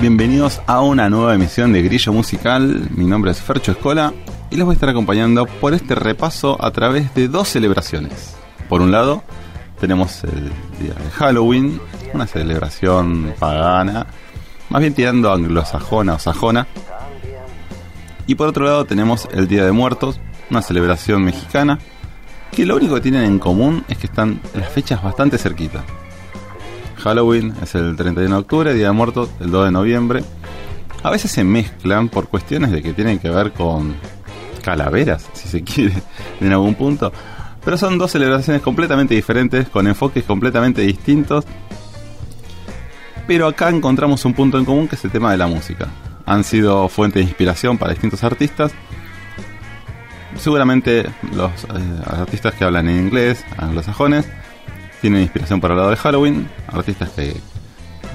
bienvenidos a una nueva emisión de Grillo Musical. Mi nombre es Fercho Escola y les voy a estar acompañando por este repaso a través de dos celebraciones. Por un lado, tenemos el día de Halloween, una celebración pagana, más bien tirando anglosajona o sajona. Y por otro lado tenemos el Día de Muertos, una celebración mexicana, que lo único que tienen en común es que están las fechas bastante cerquitas. Halloween es el 31 de octubre, Día de Muertos el 2 de noviembre. A veces se mezclan por cuestiones de que tienen que ver con calaveras, si se quiere, en algún punto. Pero son dos celebraciones completamente diferentes, con enfoques completamente distintos. Pero acá encontramos un punto en común que es el tema de la música. Han sido fuente de inspiración para distintos artistas. Seguramente los eh, artistas que hablan en inglés, anglosajones, tienen inspiración para el lado de Halloween. Artistas que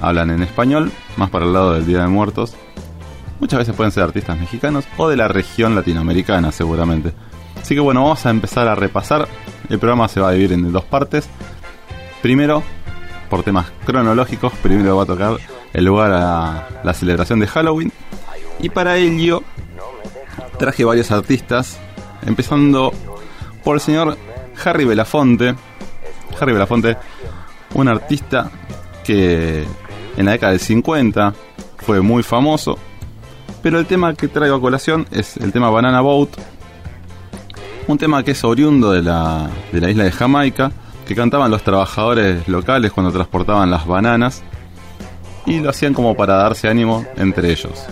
hablan en español, más para el lado del Día de Muertos. Muchas veces pueden ser artistas mexicanos o de la región latinoamericana, seguramente. Así que bueno, vamos a empezar a repasar. El programa se va a dividir en dos partes. Primero, por temas cronológicos, primero va a tocar el lugar a la celebración de Halloween. Y para ello traje varios artistas, empezando por el señor Harry Belafonte. Harry Belafonte, un artista que en la década del 50 fue muy famoso. Pero el tema que traigo a colación es el tema Banana Boat, un tema que es oriundo de la, de la isla de Jamaica, que cantaban los trabajadores locales cuando transportaban las bananas y lo hacían como para darse ánimo entre ellos.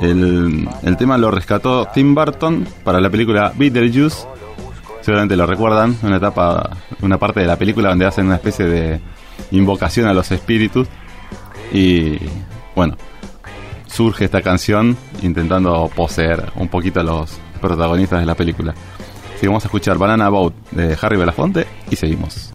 El, el tema lo rescató Tim Burton para la película Beetlejuice. Seguramente lo recuerdan, una etapa, una parte de la película donde hacen una especie de invocación a los espíritus. Y bueno, surge esta canción intentando poseer un poquito a los protagonistas de la película. Así que vamos a escuchar Banana Boat de Harry Belafonte y seguimos.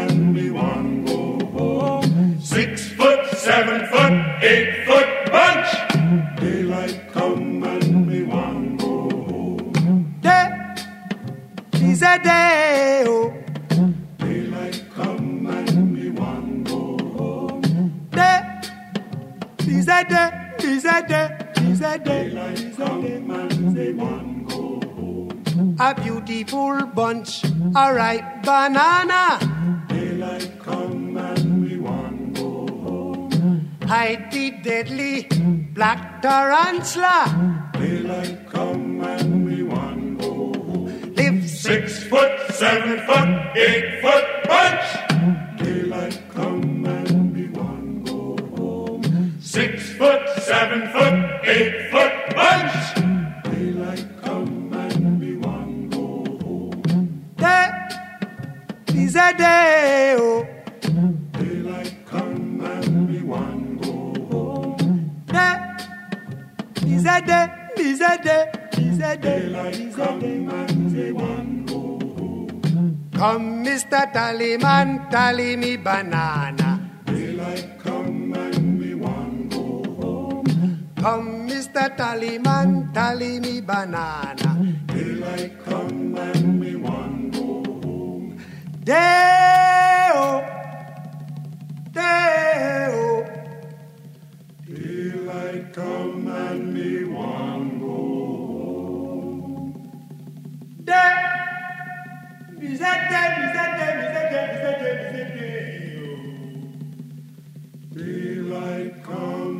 is a day, Daylight is a we want go home. A beautiful bunch, a ripe banana. Daylight come and we want go home. Hide the deadly black tarantula. Daylight come and we want go home. Live Six foot, seven foot, eight foot bunch. Foot, seven foot, eight foot bunch. Daylight come and we want go home. day, is a day. Oh, Daylight come and we want go home. day, is a day, is a day, is a day, Daylight come and we want go home. Come, Mr. Tallyman, tally me banana. Come, Mr. Tallyman, tally me banana. Daylight come and me want go home. Day-o, day-o. Daylight come and me want go home. Day, is that day, is that day, is that day, is that day, is. Daylight come.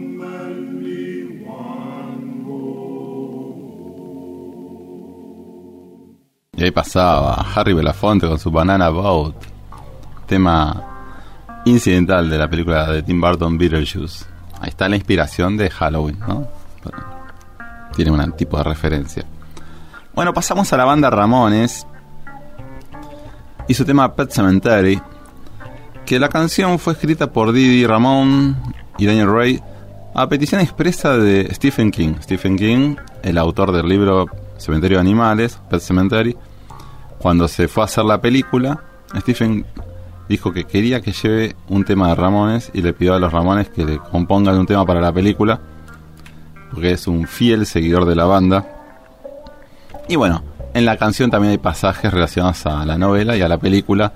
Y ahí pasaba Harry Belafonte con su Banana Boat, tema incidental de la película de Tim Burton Beetlejuice. Ahí está la inspiración de Halloween, ¿no? Tiene un tipo de referencia. Bueno, pasamos a la banda Ramones y su tema Pet Cemetery, que la canción fue escrita por Didi Ramón y Daniel Ray a petición expresa de Stephen King. Stephen King, el autor del libro Cementerio de Animales, Pet Cemetery, cuando se fue a hacer la película, Stephen dijo que quería que lleve un tema de Ramones y le pidió a los Ramones que le compongan un tema para la película, porque es un fiel seguidor de la banda. Y bueno, en la canción también hay pasajes relacionados a la novela y a la película.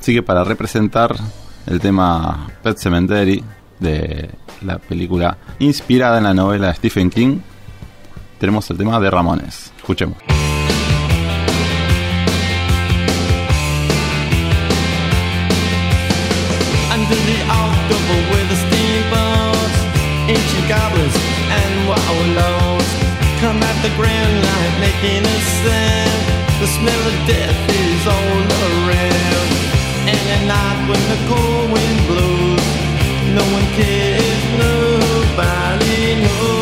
Así que para representar el tema Pet Cemetery de la película inspirada en la novela de Stephen King, tenemos el tema de Ramones. Escuchemos. The grand light making a sound. The smell of death is all around. And at night when the cold wind blows, no one cares, nobody knows.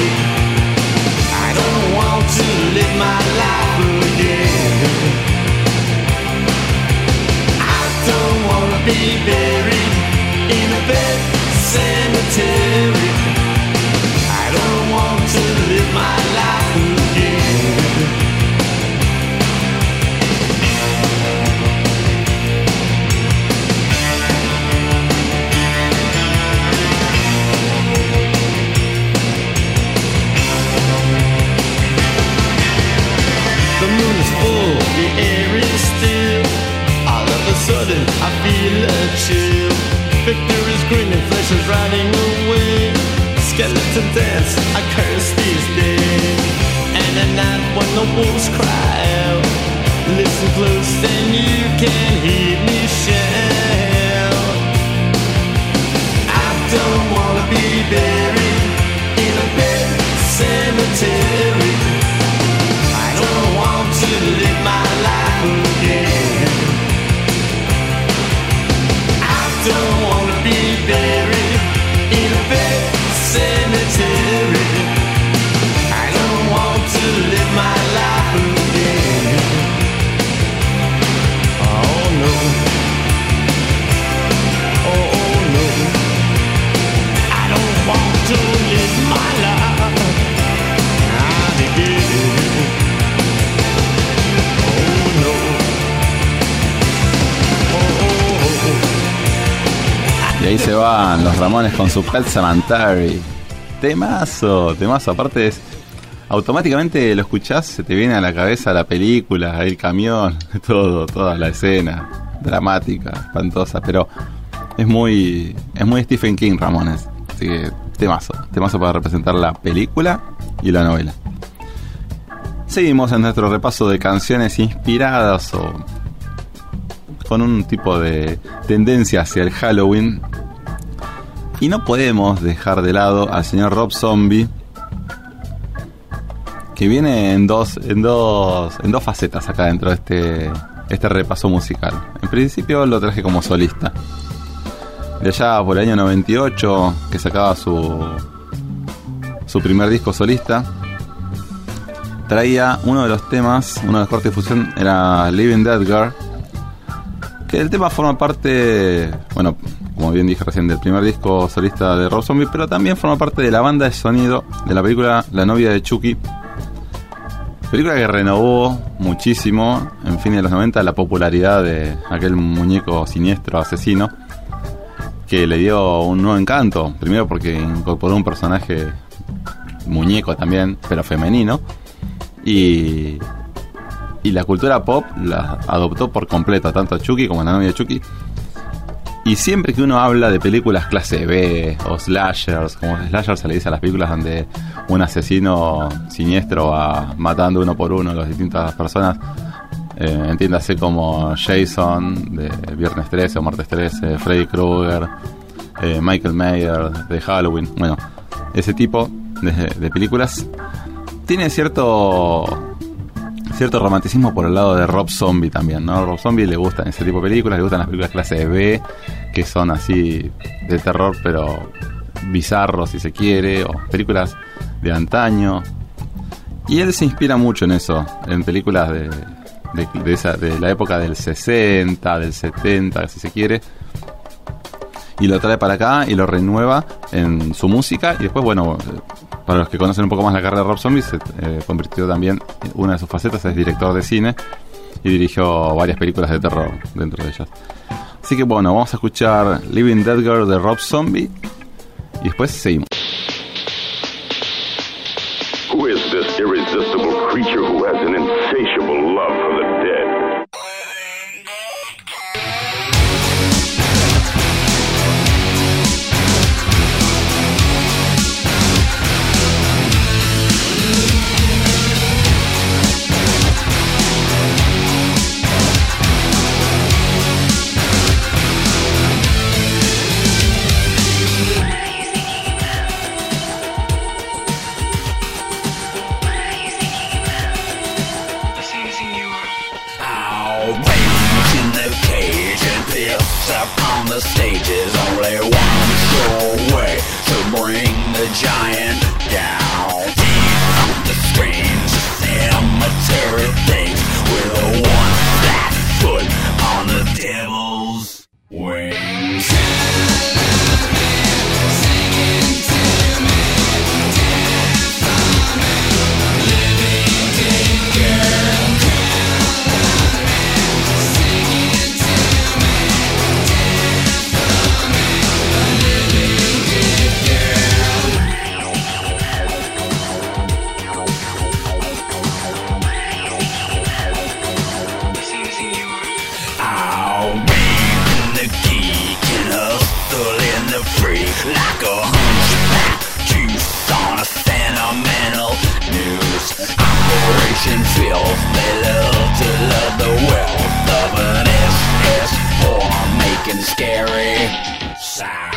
My life again. I don't wanna be buried in a pet cemetery. The wolves cry out, listen close and you can hear me los Ramones con su Pet Cemetery. Temazo, temazo. Aparte es. Automáticamente lo escuchás, se te viene a la cabeza la película, el camión, todo, toda la escena. Dramática, espantosa, pero es muy. Es muy Stephen King, Ramones. Así que temazo. Temazo para representar la película y la novela. Seguimos en nuestro repaso de canciones inspiradas o con un tipo de tendencia hacia el Halloween. Y no podemos dejar de lado al señor Rob Zombie, que viene en dos, en dos, en dos facetas acá dentro de este, este repaso musical. En principio lo traje como solista. De allá por el año 98, que sacaba su, su primer disco solista, traía uno de los temas, uno de los cortes de fusión era Living Dead Girl, que el tema forma parte, bueno, como bien dije recién, del primer disco solista de Rob Zombie, pero también forma parte de la banda de sonido de la película La novia de Chucky, película que renovó muchísimo en fin de los 90 la popularidad de aquel muñeco siniestro asesino que le dio un nuevo encanto. Primero porque incorporó un personaje muñeco también, pero femenino. Y, y la cultura pop la adoptó por completo, tanto Chucky como la novia de Chucky. Y siempre que uno habla de películas clase B o slashers, como slashers se le dice a las películas donde un asesino siniestro va matando uno por uno a las distintas personas, eh, entiéndase como Jason de Viernes 13 o Martes 13, Freddy Krueger, eh, Michael Mayer de Halloween, bueno, ese tipo de, de películas tiene cierto cierto romanticismo por el lado de Rob Zombie también, ¿no? Rob Zombie le gustan ese tipo de películas, le gustan las películas clase B, que son así de terror, pero bizarros si se quiere, o películas de antaño. Y él se inspira mucho en eso, en películas de, de, de esa, de la época del 60, del 70, si se quiere. Y lo trae para acá y lo renueva en su música. Y después, bueno, para los que conocen un poco más la carrera de Rob Zombie, se eh, convirtió también, una de sus facetas es director de cine y dirigió varias películas de terror dentro de ellas. Así que bueno, vamos a escuchar Living Dead Girl de Rob Zombie y después seguimos. Operation Filth, they love to love the wealth of an SS form making scary.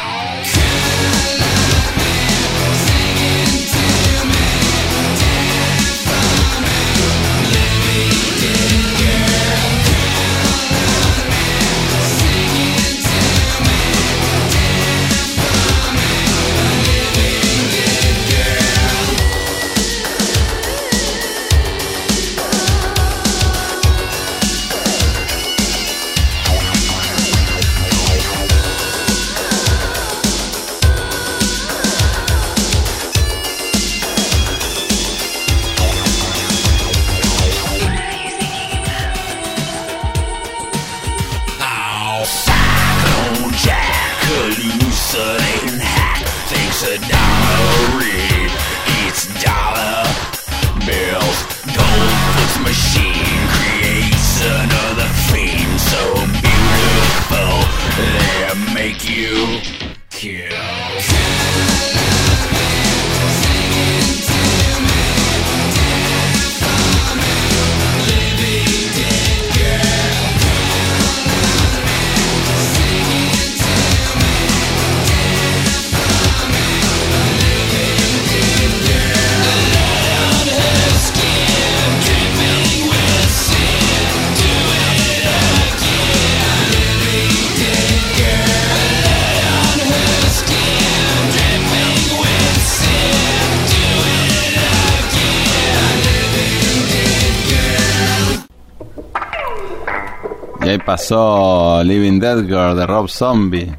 Pasó Living Dead Girl de Rob Zombie.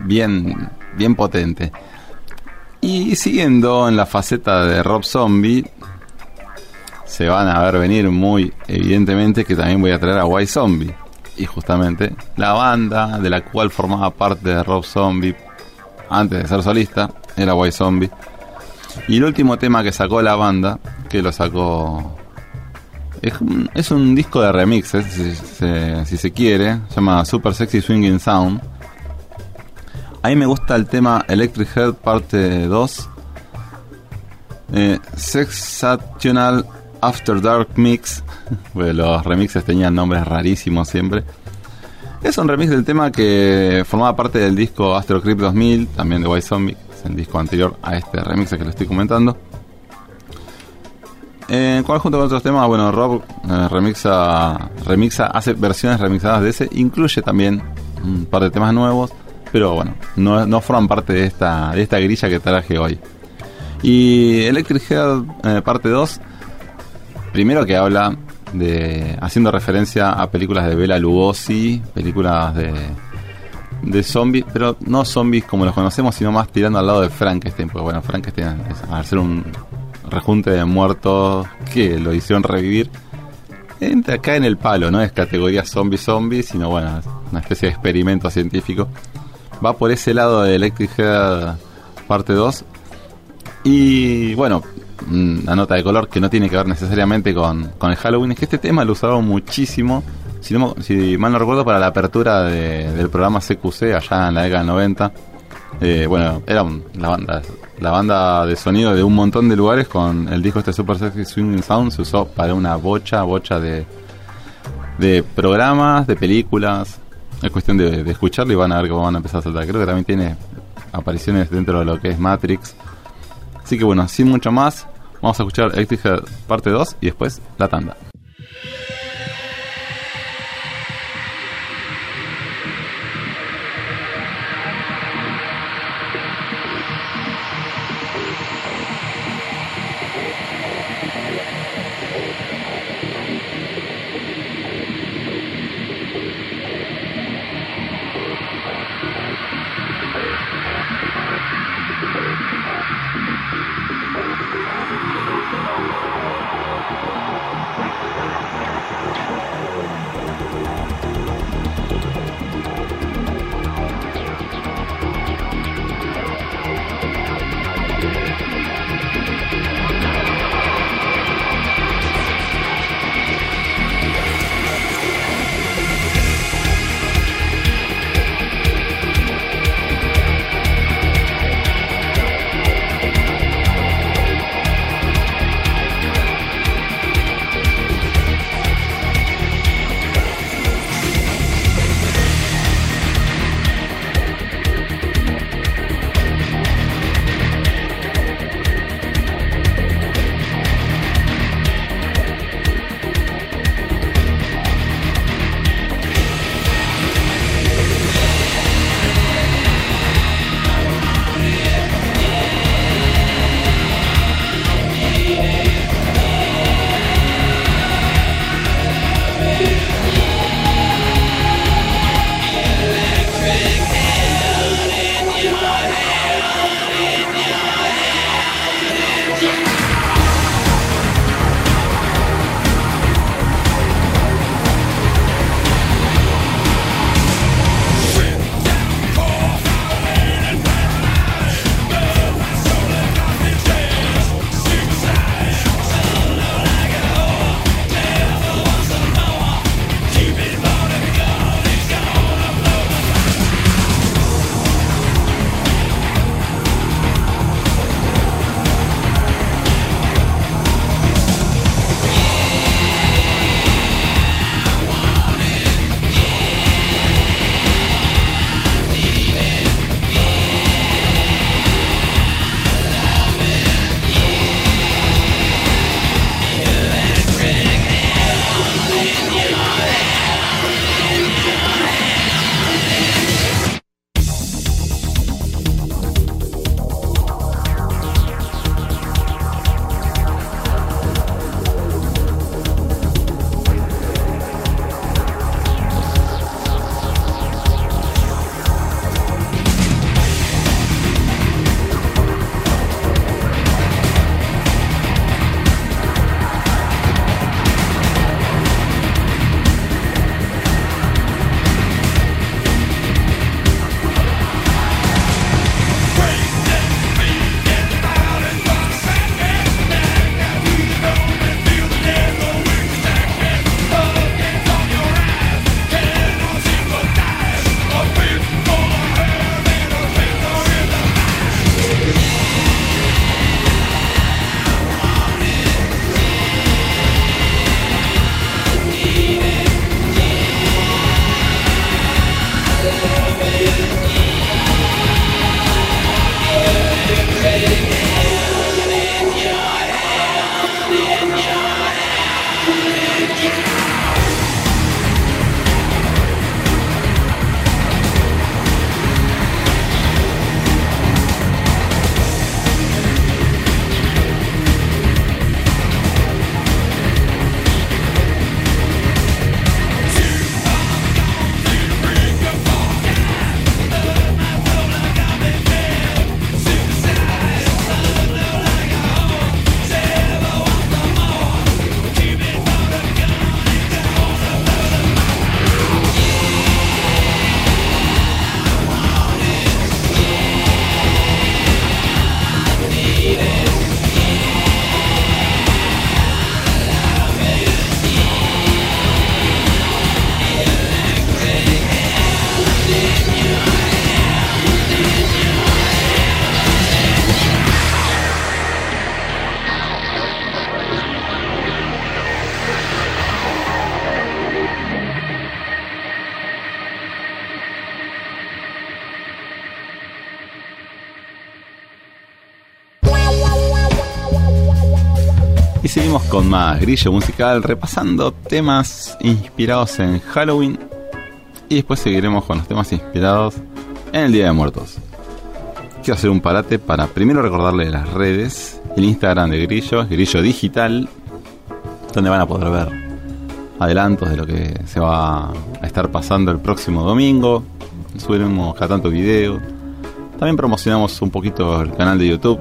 Bien, bien potente. Y siguiendo en la faceta de Rob Zombie, se van a ver venir muy evidentemente que también voy a traer a White Zombie. Y justamente la banda de la cual formaba parte de Rob Zombie antes de ser solista era White Zombie. Y el último tema que sacó la banda, que lo sacó es un, es un disco de remixes, si, se- si se quiere. Se llama Super Sexy Swinging Sound. A mí me gusta el tema Electric Head parte 2. Eh, Sexational After Dark Mix. Bueno, los remixes tenían nombres rarísimos siempre. Es un remix del tema que formaba parte del disco Astro Creep 2000, también de White Zombie, es el disco anterior a este remix que lo estoy comentando. En cual junto con otros temas, bueno, Rob eh, remixa, remixa, hace versiones remixadas de ese, incluye también un par de temas nuevos, pero bueno, no, no forman parte de esta, de esta grilla que traje hoy. Y Electric Head eh, parte 2, primero que habla de haciendo referencia a películas de Bela Lugosi, películas de de zombies, pero no zombies como los conocemos, sino más tirando al lado de Frankenstein, porque bueno, Frankenstein es, al ser un rejunte de muertos que lo hicieron revivir, entra acá en el palo, no es categoría zombie zombie, sino bueno, una especie de experimento científico. Va por ese lado de Electric Head parte 2. Y bueno, una nota de color que no tiene que ver necesariamente con, con el Halloween, es que este tema lo usaron muchísimo, si, mal no recuerdo, para la apertura de- del programa CQC allá en la década del 90. Eh, bueno, era un- la banda la banda de sonido de un montón de lugares con el disco este Super Sexy Swinging Sound se usó para una bocha, bocha de, de programas, de películas. Es cuestión de, escucharlo y van a ver cómo van a empezar a saltar. Creo que también tiene apariciones dentro de lo que es Matrix. Así que bueno, sin mucho más, vamos a escuchar Electric Head parte 2 y después la tanda. Con más grillo musical, repasando temas inspirados en Halloween. Y después seguiremos con los temas inspirados en el Día de Muertos. Quiero hacer un parate para primero recordarle las redes. El Instagram de Grillo, Grillo Digital, donde van a poder ver adelantos de lo que se va a estar pasando el próximo domingo. Subiremos cada tanto video. También promocionamos un poquito el canal de YouTube,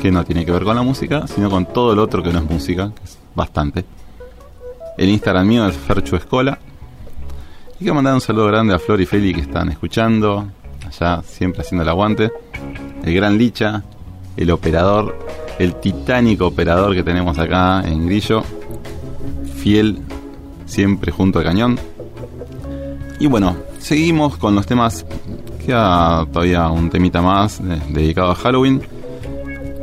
que no tiene que ver con la música, sino con todo lo otro que no es música, que es bastante. El Instagram mío es Ferchu Escola. Y quiero mandar un saludo grande a Flor y Feli que están escuchando, allá siempre haciendo el aguante. El gran Licha, el operador, el titánico operador que tenemos acá en Grillo, fiel siempre junto al cañón. Y bueno, seguimos con los temas. Queda todavía un temita más de- dedicado a Halloween.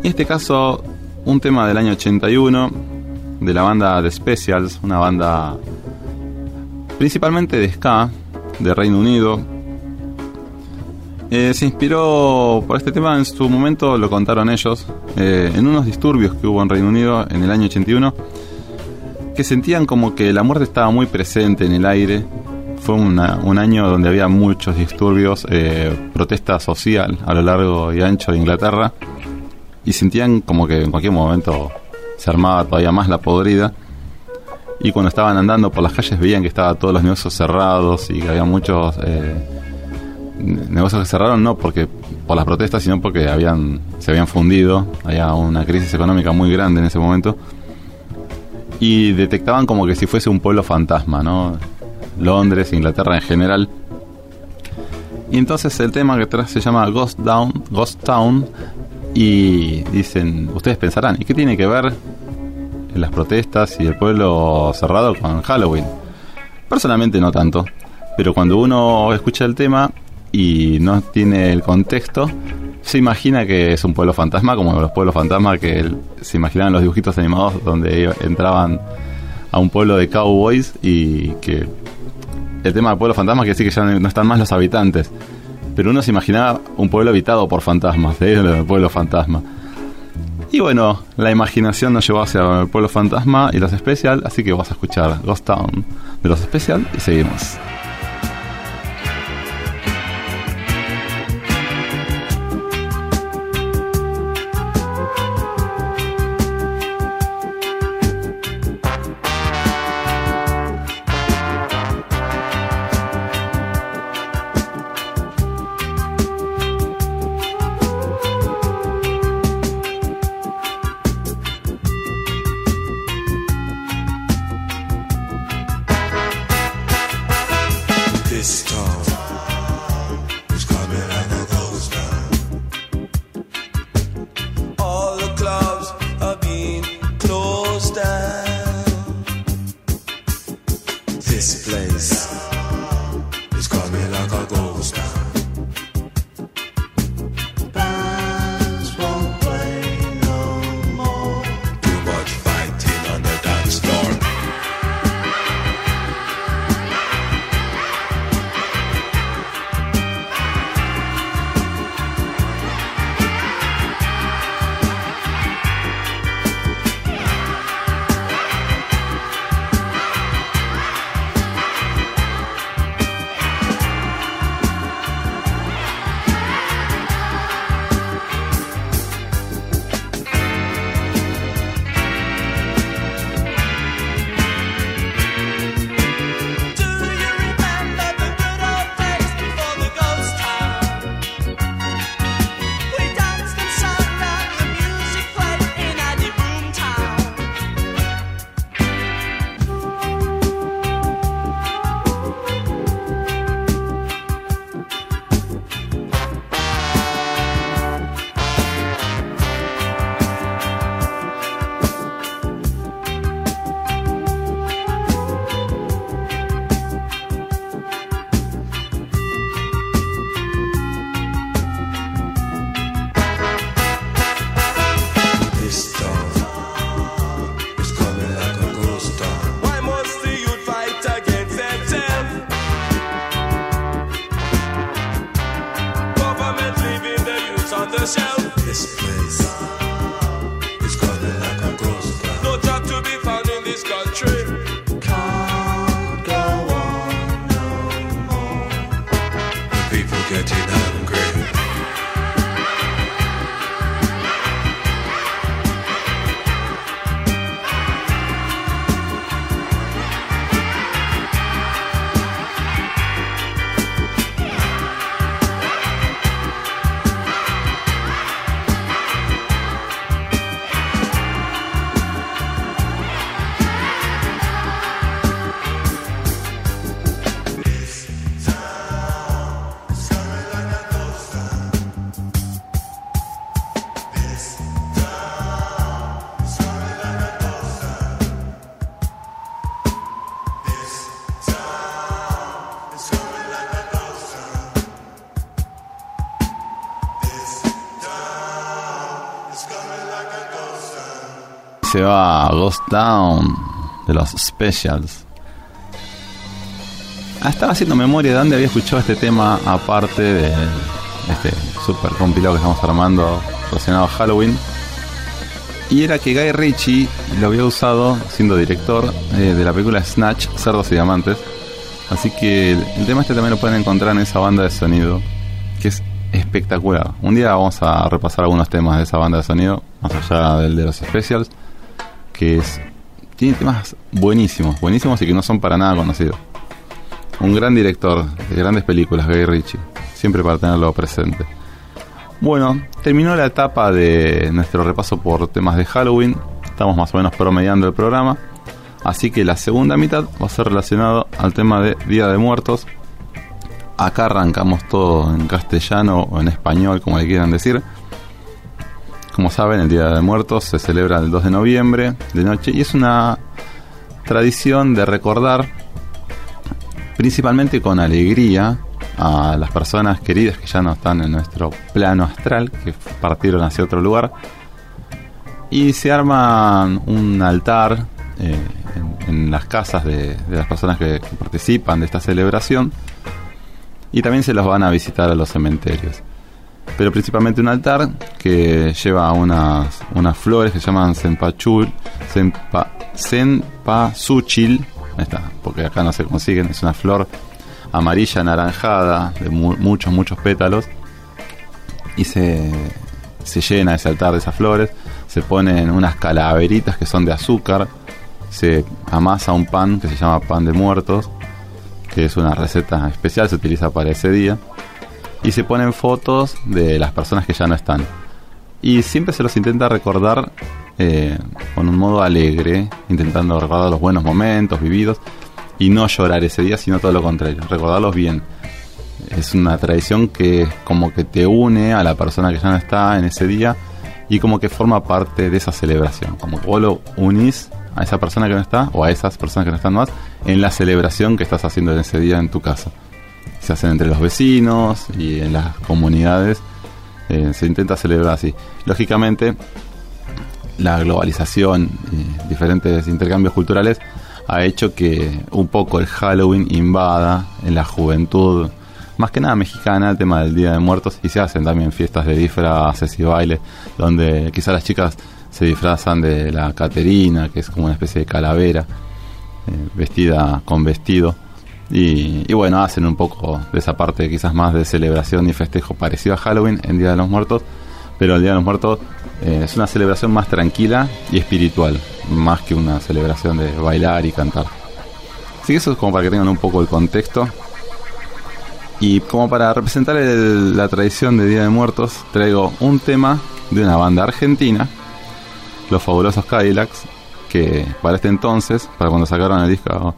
En este caso, un tema del año 81 de la banda The Specials, una banda principalmente de ska de Reino Unido. Eh, se inspiró por este tema en su momento, lo contaron ellos, eh, en unos disturbios que hubo en Reino Unido en el año 81 que sentían como que la muerte estaba muy presente en el aire. Fue una- un año donde había muchos disturbios, eh, protesta social a lo largo y ancho de Inglaterra. Y sentían como que en cualquier momento se armaba todavía más la podrida. Y cuando estaban andando por las calles veían que estaban todos los negocios cerrados y que había muchos eh, ne- negocios que cerraron, no porque por las protestas, sino porque habían se habían fundido. Había una crisis económica muy grande en ese momento y detectaban como que si fuese un pueblo fantasma, ¿no? Londres, Inglaterra en general. Y entonces el tema que trae se llama Ghost Town, Ghost Town y dicen, ustedes pensarán, ¿y qué tiene que ver las protestas y el pueblo cerrado con Halloween? Personalmente no tanto, pero cuando uno escucha el tema y no tiene el contexto, se imagina que es un pueblo fantasma, como los pueblos fantasma que se imaginaban los dibujitos animados donde entraban a un pueblo de cowboys y que el tema del pueblo fantasma quiere decir que ya no están más los habitantes. Pero uno se imaginaba un pueblo habitado por fantasmas, lo del pueblo fantasma. Y bueno, la imaginación nos llevó hacia el pueblo fantasma y los especial, así que vas a escuchar Ghost Town de los especial y seguimos. This town So. Va Ghost Town de los Specials. Ah, estaba haciendo memoria de dónde había escuchado este tema aparte de este super compilado que estamos armando relacionado a Halloween. Y era que Guy Ritchie lo había usado siendo director eh, de la película Snatch, Cerdos y Diamantes. Así que el, tema este también lo pueden encontrar en esa banda de sonido, que es espectacular. Un día vamos a repasar algunos temas de esa banda de sonido, más allá del de los specials, que es, tiene temas buenísimos, buenísimos y que no son para nada conocidos. Un gran director de grandes películas, Guy Ritchie, siempre para tenerlo presente. Bueno, terminó la etapa de nuestro repaso por temas de Halloween. Estamos más o menos promediando el programa. Así que la segunda mitad va a ser relacionado al tema de Día de Muertos. Acá arrancamos todo en castellano o en español, como le quieran decir. Como saben, el Día de Muertos se celebra el 2 de noviembre de noche y es una tradición de recordar, principalmente con alegría, a las personas queridas que ya no están en nuestro plano astral, que partieron hacia otro lugar. Y se arma un altar eh, en, las casas de, las personas que participan de esta celebración. Y también se los van a visitar a los cementerios. Pero principalmente un altar que lleva unas, unas flores que se llaman senpachul, senpa, senpasuchil. Está, porque acá no se consiguen, es una flor amarilla anaranjada de mu- muchos, muchos pétalos. Y se, se llena ese altar de esas flores. Se ponen unas calaveritas que son de azúcar. Se amasa un pan que se llama pan de muertos, que es una receta especial, se utiliza para ese día. Y se ponen fotos de las personas que ya no están. Y siempre se los intenta recordar eh, con un modo alegre, intentando recordar los buenos momentos vividos y no llorar ese día, sino todo lo contrario, recordarlos bien. Es una tradición que como que te une a la persona que ya no está en ese día y como que forma parte de esa celebración. Como que vos lo unís a esa persona que no está o a esas personas que no están más en la celebración que estás haciendo en ese día en tu casa. Se hacen entre los vecinos y en las comunidades. eh, se intenta celebrar así. Lógicamente, la globalización y diferentes intercambios culturales ha hecho que un poco el Halloween invada en la juventud, más que nada mexicana, el tema del Día de Muertos, y se hacen también fiestas de disfraces y bailes, donde quizás las chicas se disfrazan de la Caterina, que es como una especie de calavera, eh, vestida con vestido. Y, bueno, hacen un poco de esa parte quizás más de celebración y festejo parecido a Halloween en Día de los Muertos, pero el Día de los Muertos eh, es una celebración más tranquila y espiritual, más que una celebración de bailar y cantar. Así que eso es como para que tengan un poco el contexto. Y como para representar la tradición de Día de Muertos, traigo un tema de una banda argentina, Los Fabulosos Cadillacs, que para este entonces, para cuando sacaron el disco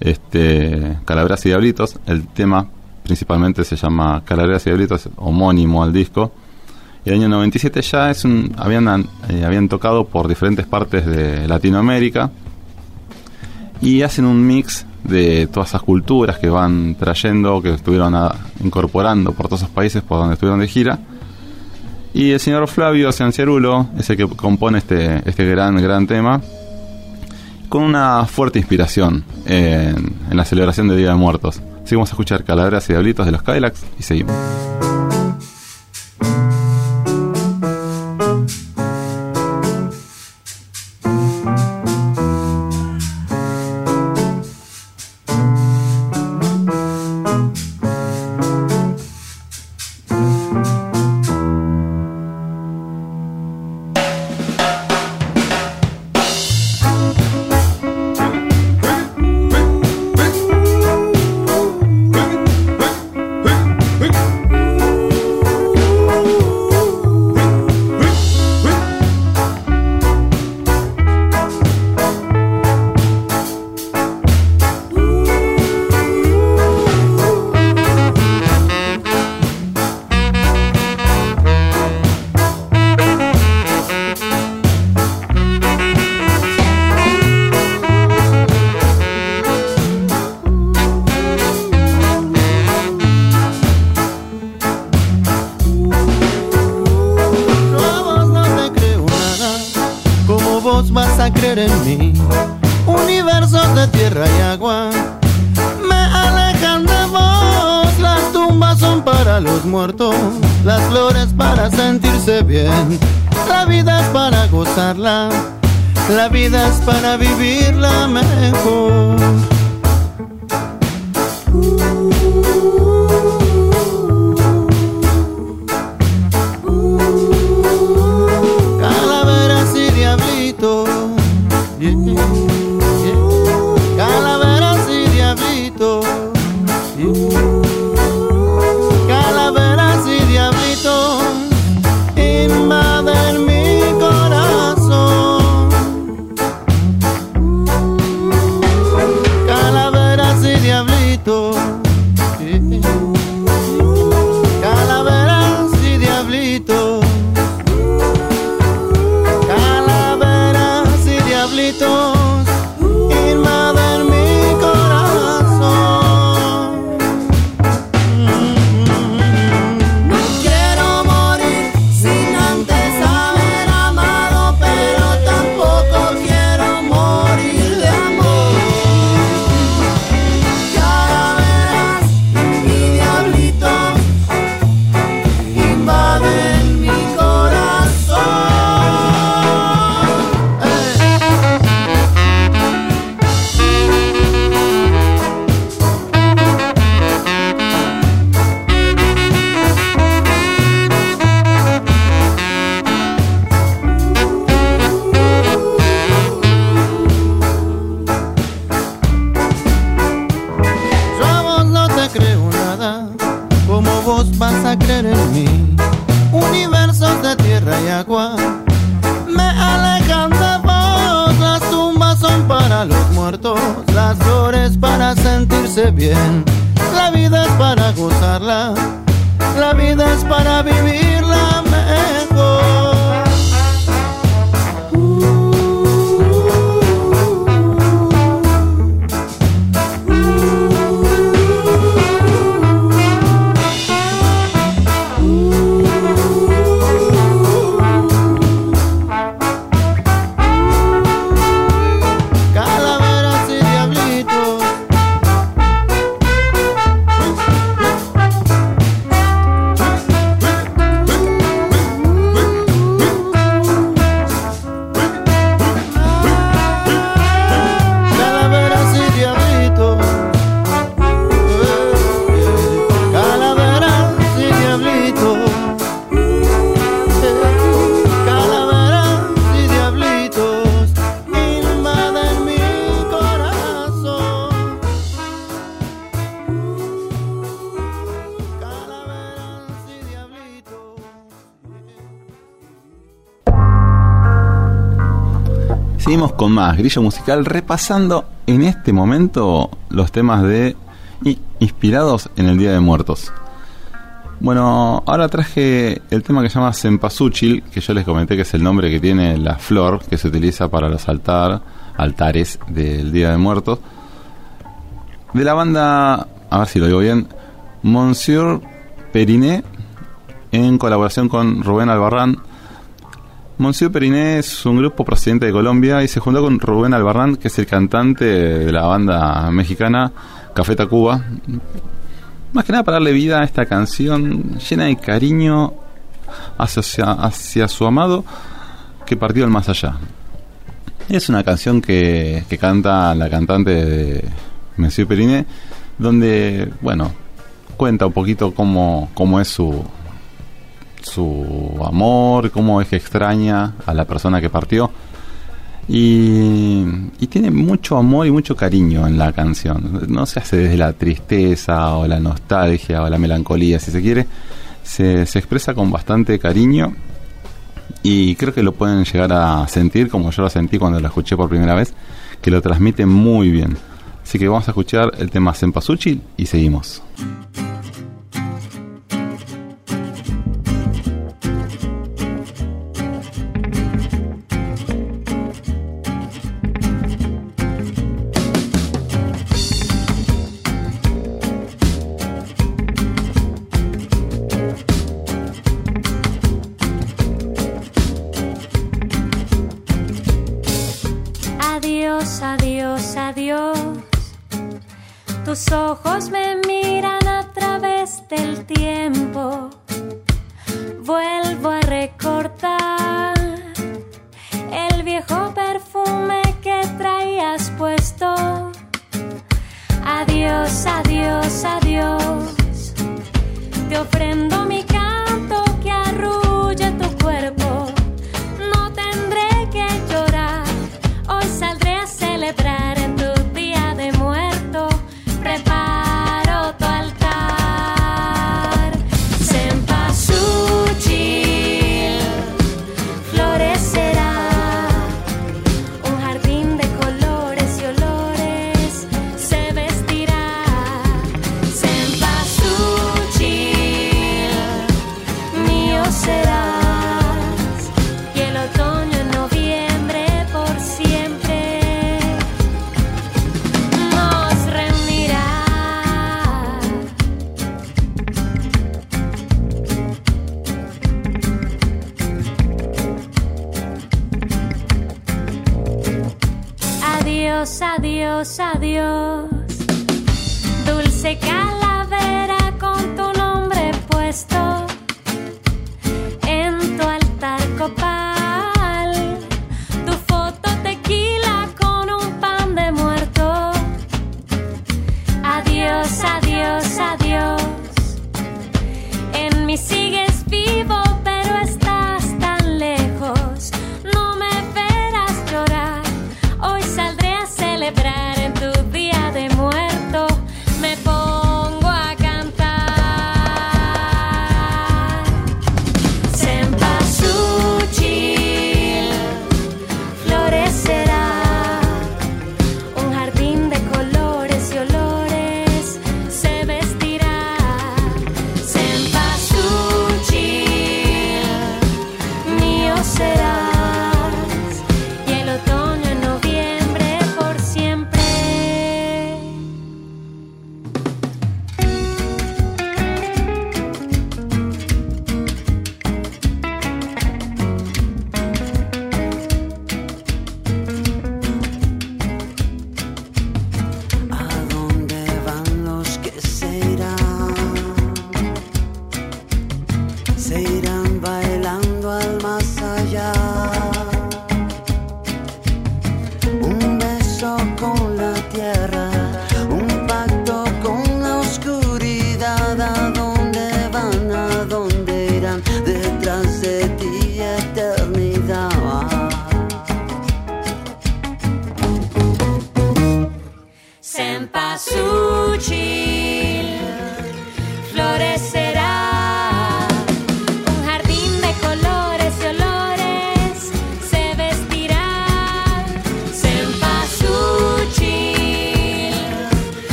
este, Calaveras y Diablitos, el tema principalmente se llama Calaveras y Diablitos, homónimo al disco. Y el año 97 ya es un, habían, eh, habían tocado por diferentes partes de Latinoamérica y hacen un mix de todas esas culturas que van trayendo, que estuvieron a- incorporando por todos esos países por donde estuvieron de gira. Y el señor Flavio Cianciarulo es el que compone este, este gran, gran tema con una fuerte inspiración en, en la celebración del Día de Muertos. Así a escuchar Calaveras y Diablitos de los Cadillacs y seguimos. Con más grillo musical repasando en este momento los temas de inspirados en el Día de Muertos. Bueno, ahora traje el tema que se llama Cempasúchil, que yo les comenté que es el nombre que tiene la flor que se utiliza para los altar, altares del Día de Muertos. De la banda, a ver si lo digo bien, Monsieur Periné, en colaboración con Rubén Albarrán, Monsieur Periné es un grupo procedente de Colombia y se juntó con Rubén Albarrán, que es el cantante de la banda mexicana Café Tacuba. Más que nada para darle vida a esta canción llena de cariño hacia, hacia su amado que partió al más allá. Es una canción que, que canta la cantante de Monsieur Periné, donde, bueno, cuenta un poquito cómo, cómo es su, su amor, cómo es que extraña a la persona que partió. Y, tiene mucho amor y mucho cariño en la canción. No se hace desde la tristeza o la nostalgia o la melancolía, si se quiere. Se, se expresa con bastante cariño y creo que lo pueden llegar a sentir como yo lo sentí cuando lo escuché por primera vez, que lo transmite muy bien. Así que vamos a escuchar el tema Sempasuchi y seguimos. Mío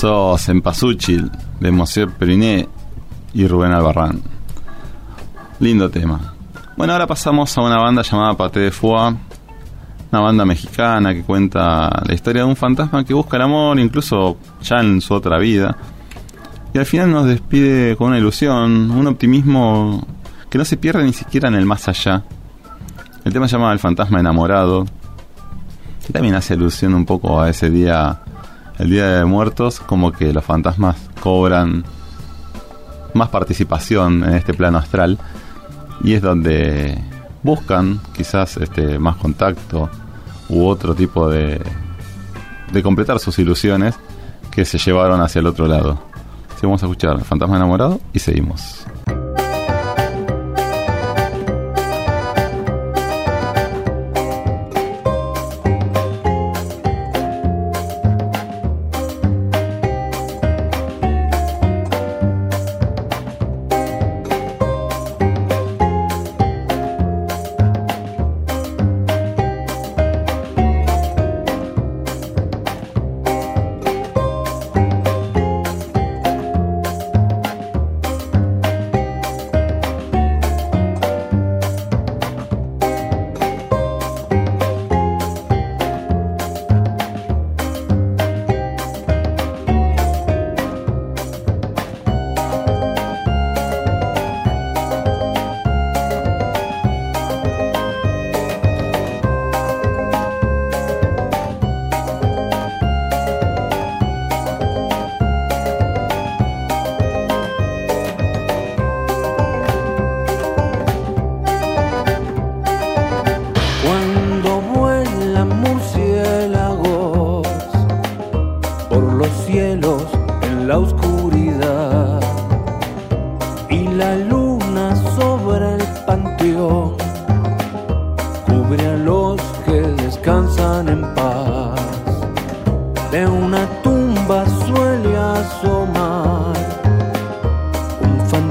Pasó Cempasúchil de Monsieur Periné y Rubén Albarrán. Lindo tema. Bueno, ahora pasamos a una banda llamada Paté de Foie, una banda mexicana que cuenta la historia de un fantasma que busca el amor, incluso ya en su otra vida. Y al final nos despide con una ilusión, un optimismo que no se pierde ni siquiera en el más allá. El tema se El fantasma enamorado. También hace alusión un poco a ese día, el día de muertos, como que los fantasmas cobran más participación en este plano astral. Y es donde buscan quizás este más contacto u otro tipo de, de completar sus ilusiones que se llevaron hacia el otro lado. Vamos a escuchar El fantasma enamorado y seguimos.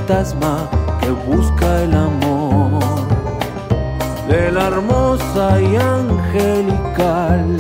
que busca el amor de la hermosa y angelical.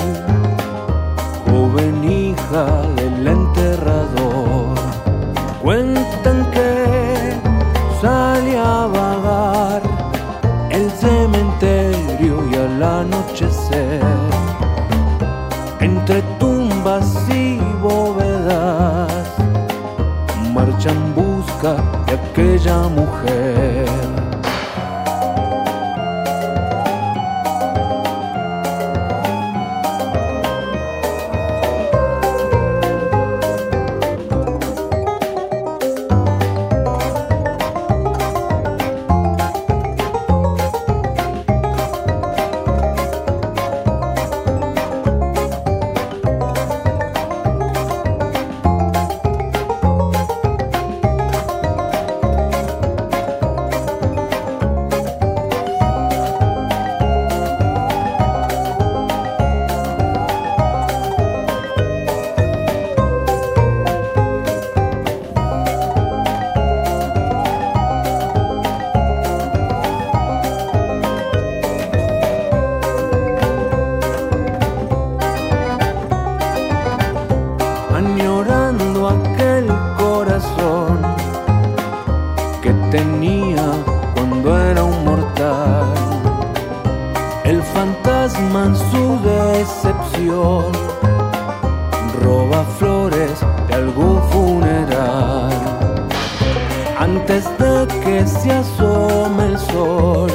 Que se asome el sol,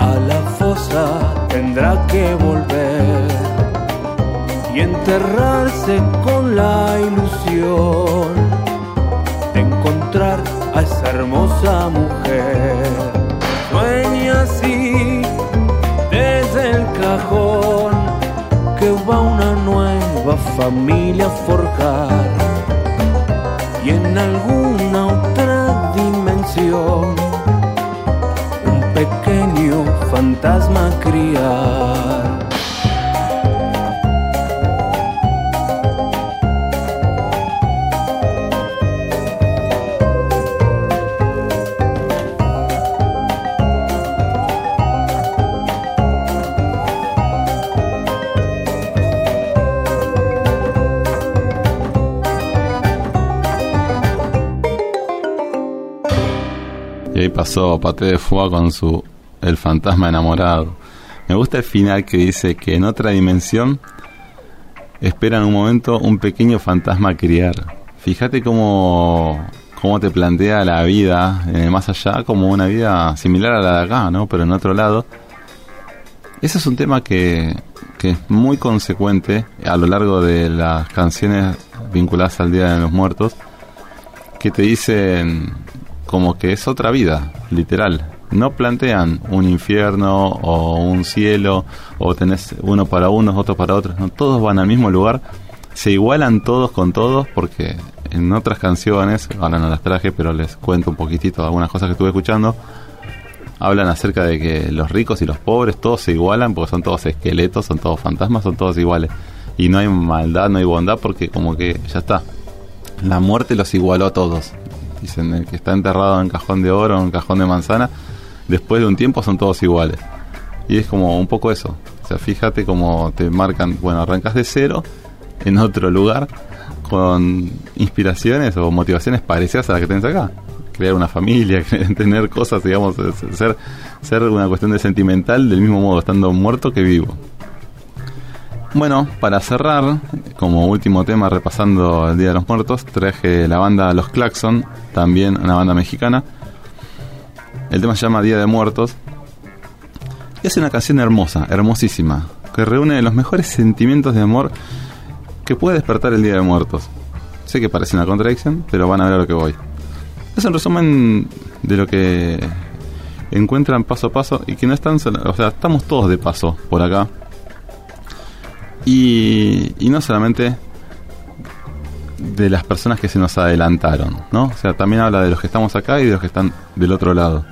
a la fosa tendrá que volver y enterrarse con la ilusión de encontrar a esa hermosa mujer. Sueña así desde el cajón que va una nueva familia a forjar y en alguna fantasma criar. Y ahí pasó Pate de Foix con su El fantasma enamorado. Me gusta el final que dice que en otra dimensión espera en un momento un pequeño fantasma criar. Fíjate cómo, cómo te plantea la vida eh, más allá como una vida similar a la de acá, ¿no? Pero en otro lado. Ese es un tema que, que es muy consecuente a lo largo de las canciones vinculadas al Día de los Muertos, que te dicen como que es otra vida, literal. No plantean un infierno o un cielo o tenés uno para unos, otro para otros. No, todos van al mismo lugar. Se igualan todos con todos porque en otras canciones, ahora no las traje, pero les cuento un poquitito algunas cosas que estuve escuchando. Hablan acerca de que los ricos y los pobres todos se igualan porque son todos esqueletos, son todos fantasmas, son todos iguales. Y no hay maldad, no hay bondad porque como que ya está. La muerte los igualó a todos. Dicen el que está enterrado en cajón de oro en cajón de manzana, después de un tiempo son todos iguales. Y es como un poco eso. O sea, fíjate cómo te marcan, bueno, arrancas de cero en otro lugar con inspiraciones o motivaciones parecidas a las que tenés acá. Crear una familia, tener cosas, digamos, ser, ser una cuestión de sentimental del mismo modo, estando muerto que vivo. Bueno, para cerrar, como último tema repasando el Día de los Muertos, traje la banda Los Claxon, también una banda mexicana. El tema se llama Día de Muertos. Y es una canción hermosa, hermosísima, que reúne los mejores sentimientos de amor que puede despertar el Día de Muertos. Sé que parece una contradicción, pero van a ver a lo que voy. Es un resumen de lo que encuentran paso a paso y que no están, solo- o sea, estamos todos de paso por acá. Y, y no solamente de las personas que se nos adelantaron, ¿no? O sea, también habla de los que estamos acá y de los que están del otro lado.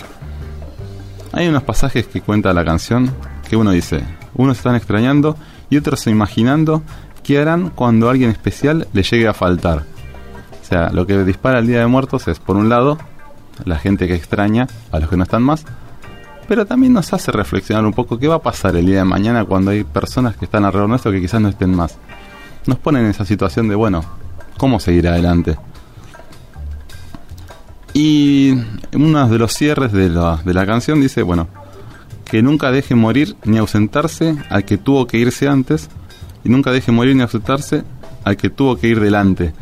Hay unos pasajes que cuenta la canción que uno dice, unos están extrañando y otros imaginando qué harán cuando alguien especial le llegue a faltar. O sea, lo que dispara el Día de Muertos es, por un lado, la gente que extraña a los que no están más, pero también nos hace reflexionar un poco qué va a pasar el día de mañana cuando hay personas que están alrededor nuestro que quizás no estén más. Nos ponen en esa situación de, bueno, ¿cómo seguir adelante? Y uno de los cierres de la, de la canción dice, bueno, que nunca deje morir ni ausentarse al que tuvo que irse antes, y nunca deje morir ni ausentarse al que tuvo que ir delante.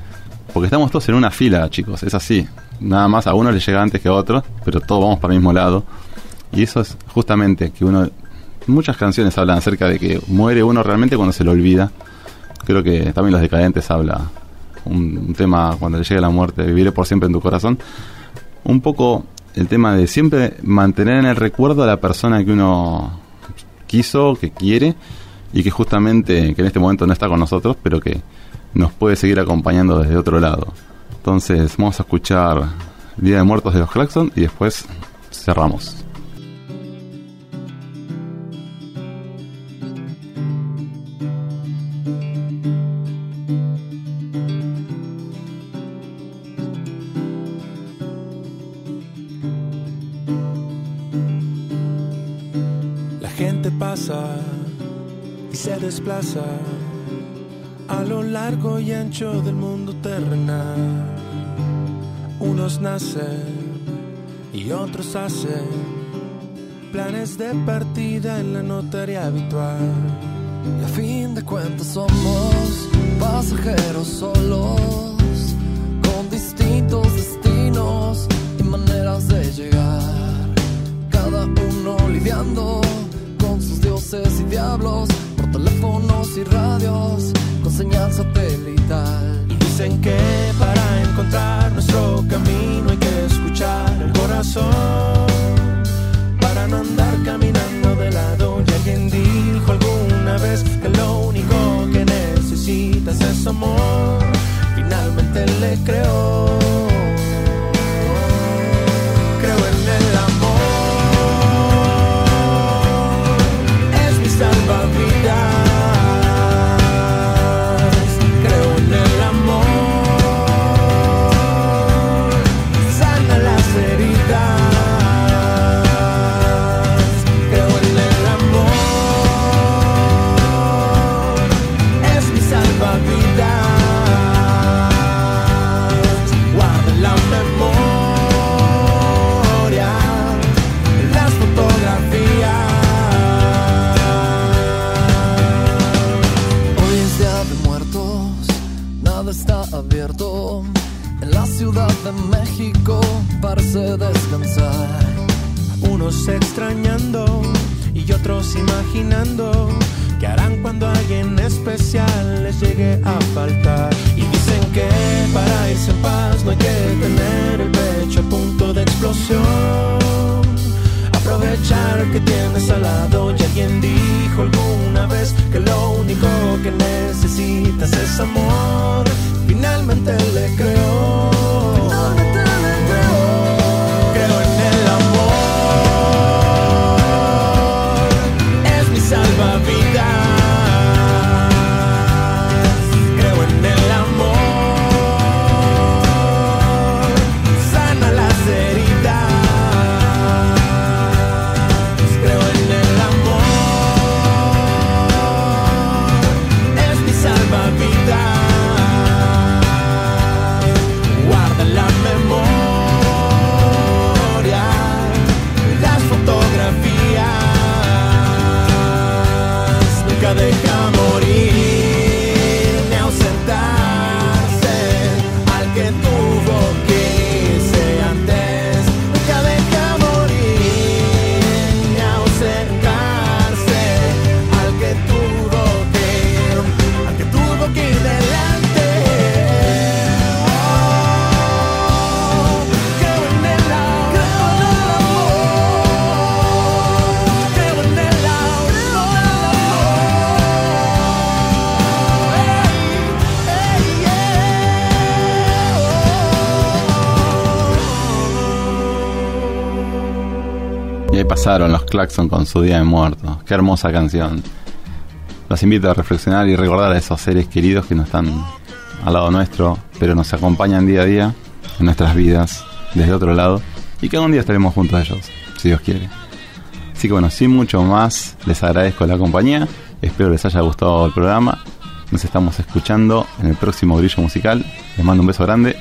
Porque estamos todos en una fila, chicos, es así. Nada más a uno le llega antes que a otro, pero todos vamos para el mismo lado. Y eso es justamente que uno... Muchas canciones hablan acerca de que muere uno realmente cuando se lo olvida. Creo que también Los Decadentes habla un tema cuando le llega la muerte, viviré por siempre en tu corazón. Un poco el tema de siempre mantener en el recuerdo a la persona que uno quiso, que quiere y que justamente, que en este momento no está con nosotros, pero que nos puede seguir acompañando desde otro lado. Entonces vamos a escuchar Día de Muertos de los Claxon y después cerramos. Y se desplaza a lo largo y ancho del mundo terrenal. Unos nacen y otros hacen planes de partida en la notaria habitual. Y a fin de cuentas somos pasajeros solos, con distintos destinos y maneras de llegar. Cada uno lidiando y diablos, por teléfonos y radios, con señal satelital. Y dicen que para encontrar nuestro camino hay que escuchar el corazón. Para no andar caminando de lado. Y alguien dijo alguna vez que lo único que necesitas es amor. Finalmente le creo. Imaginando que harán cuando alguien especial les llegue a faltar. Y dicen que para irse en paz no hay que tener el pecho a punto de explosión. Aprovechar que tienes al lado y alguien dijo alguna vez que lo único que necesitas es amor. Finalmente le creo. Los Claxon con su Día de Muertos. Qué hermosa canción. Los invito a reflexionar y recordar a esos seres queridos que no están al lado nuestro, pero nos acompañan día a día en nuestras vidas desde otro lado y que algún día estaremos juntos a ellos, si Dios quiere. Así que bueno, sin mucho más, les agradezco la compañía. Espero les haya gustado el programa. Nos estamos escuchando en el próximo Grillo Musical. Les mando un beso grande.